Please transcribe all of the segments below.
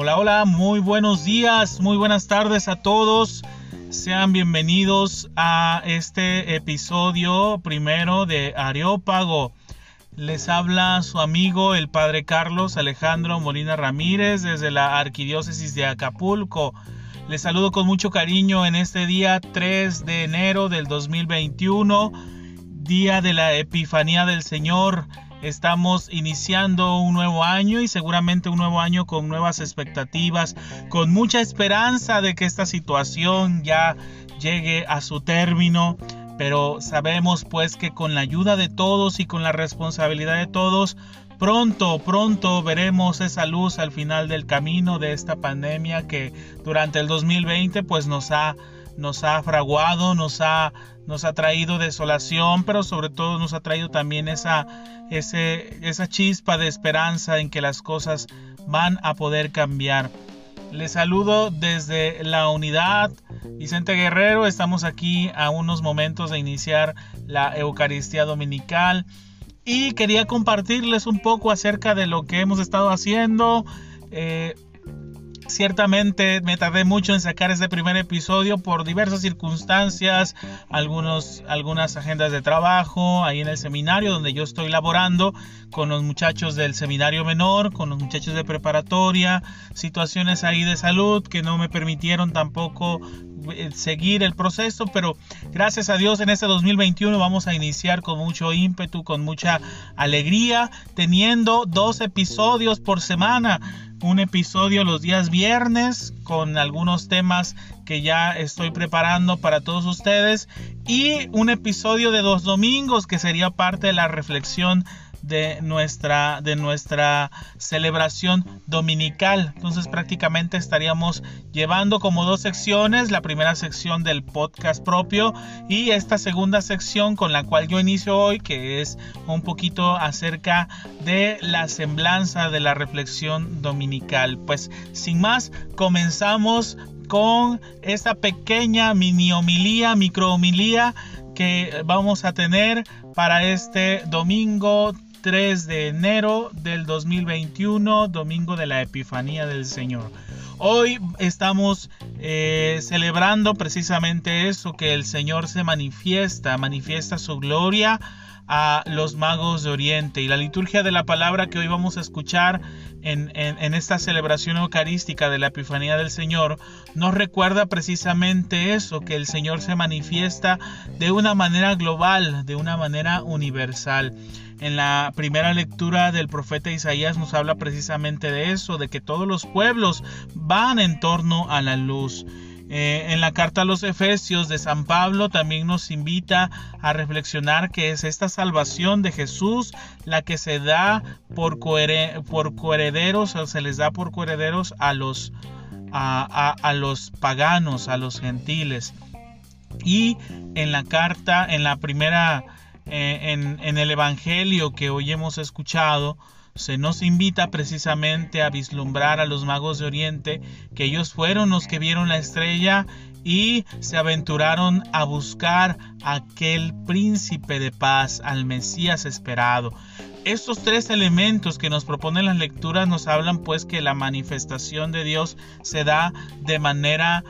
Hola, hola, muy buenos días, muy buenas tardes a todos. Sean bienvenidos a este episodio primero de Areópago. Les habla su amigo el Padre Carlos Alejandro Molina Ramírez desde la Arquidiócesis de Acapulco. Les saludo con mucho cariño en este día 3 de enero del 2021, día de la Epifanía del Señor. Estamos iniciando un nuevo año y seguramente un nuevo año con nuevas expectativas, con mucha esperanza de que esta situación ya llegue a su término. Pero sabemos pues que con la ayuda de todos y con la responsabilidad de todos, pronto, pronto veremos esa luz al final del camino de esta pandemia que durante el 2020 pues nos ha nos ha fraguado, nos ha, nos ha traído desolación, pero sobre todo nos ha traído también esa, ese, esa chispa de esperanza en que las cosas van a poder cambiar. Les saludo desde la unidad Vicente Guerrero. Estamos aquí a unos momentos de iniciar la Eucaristía Dominical y quería compartirles un poco acerca de lo que hemos estado haciendo. Eh, Ciertamente me tardé mucho en sacar este primer episodio por diversas circunstancias, algunos, algunas agendas de trabajo, ahí en el seminario donde yo estoy laborando con los muchachos del seminario menor, con los muchachos de preparatoria, situaciones ahí de salud que no me permitieron tampoco eh, seguir el proceso, pero gracias a Dios en este 2021 vamos a iniciar con mucho ímpetu, con mucha alegría, teniendo dos episodios por semana un episodio los días viernes con algunos temas que ya estoy preparando para todos ustedes y un episodio de dos domingos que sería parte de la reflexión de nuestra, de nuestra celebración dominical. Entonces prácticamente estaríamos llevando como dos secciones, la primera sección del podcast propio y esta segunda sección con la cual yo inicio hoy, que es un poquito acerca de la semblanza de la reflexión dominical. Pues sin más, comenzamos con esta pequeña mini homilía, micro homilía que vamos a tener para este domingo 3 de enero del 2021, domingo de la Epifanía del Señor. Hoy estamos eh, celebrando precisamente eso, que el Señor se manifiesta, manifiesta su gloria a los magos de Oriente. Y la liturgia de la palabra que hoy vamos a escuchar en, en, esta celebración eucarística de la Epifanía del Señor nos recuerda precisamente eso, que el Señor se manifiesta de una manera global, de una manera universal. En la primera lectura del profeta Isaías nos habla precisamente de eso, de que todos los pueblos van en torno a la luz. Eh, en la carta a los Efesios de San Pablo también nos invita a reflexionar que es esta salvación de Jesús la que se da por, por coherederos, o se les da por coherederos a los, a los paganos, a los gentiles. Y en la carta, en la primera eh, en, el Evangelio que hoy hemos escuchado, se nos invita precisamente a vislumbrar a los magos de Oriente, que ellos fueron los que vieron la estrella y se aventuraron a buscar aquel príncipe de paz, al Mesías esperado. Estos tres elementos que nos proponen las lecturas nos hablan pues que la manifestación de Dios se da de manera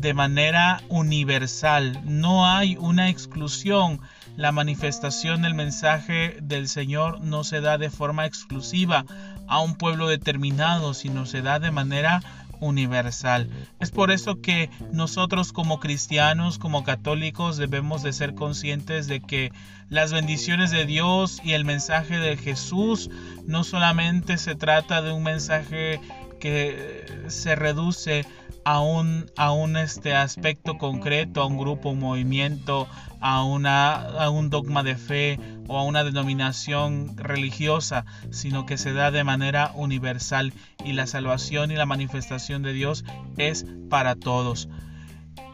de manera universal, no hay una exclusión la manifestación del mensaje del Señor no se da de forma exclusiva a un pueblo determinado, sino se da de manera universal. Es por eso que nosotros como cristianos, como católicos, debemos de ser conscientes de que las bendiciones de Dios y el mensaje de Jesús no solamente se trata de un mensaje que se reduce a un, a un este aspecto concreto, a un grupo, un movimiento, a, una, a un dogma de fe o a una denominación religiosa, sino que se da de manera universal y la salvación y la manifestación de Dios es para todos.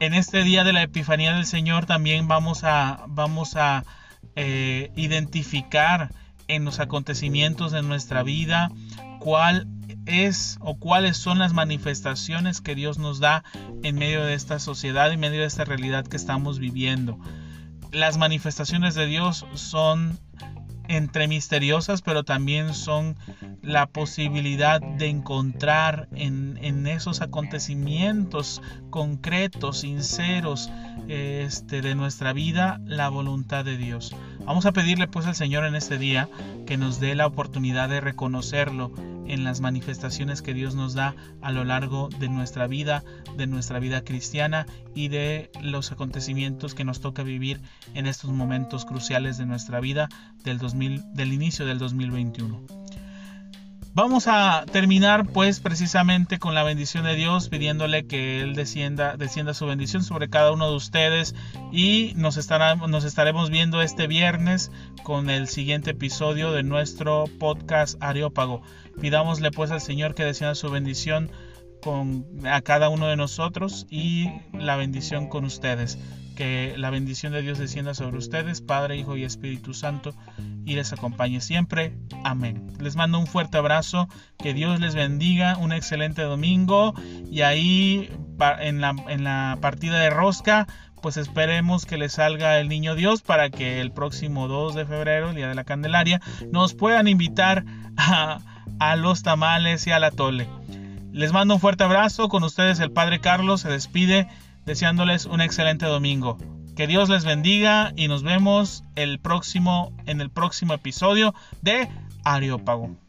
En este día de la Epifanía del Señor también vamos a, vamos a eh, identificar en los acontecimientos de nuestra vida cuál es o cuáles son las manifestaciones que Dios nos da en medio de esta sociedad, en medio de esta realidad que estamos viviendo. Las manifestaciones de Dios son entre misteriosas, pero también son la posibilidad de encontrar en, en esos acontecimientos concretos, sinceros este, de nuestra vida la voluntad de Dios. Vamos a pedirle pues al Señor en este día que nos dé la oportunidad de reconocerlo en las manifestaciones que Dios nos da a lo largo de nuestra vida, de nuestra vida cristiana y de los acontecimientos que nos toca vivir en estos momentos cruciales de nuestra vida del, 2000, del inicio del 2021. Vamos a terminar pues precisamente con la bendición de Dios pidiéndole que Él descienda, su bendición sobre cada uno de ustedes y nos, nos estaremos viendo este viernes con el siguiente episodio de nuestro podcast Areópago. Pidámosle pues al Señor que descienda su bendición con a cada uno de nosotros y la bendición con ustedes. Que la bendición de Dios descienda sobre ustedes, Padre, Hijo y Espíritu Santo, y les acompañe siempre. Amén. Les mando un fuerte abrazo, que Dios les bendiga, un excelente domingo y ahí en la, en la partida de rosca pues esperemos que les salga el niño Dios para que el próximo 2 de febrero, el día de la Candelaria, nos puedan invitar a, a los tamales y a la tole. Les mando un fuerte abrazo. Con ustedes el Padre Carlos se despide deseándoles un excelente domingo. Que Dios les bendiga y nos vemos el próximo en el próximo episodio de Areópago.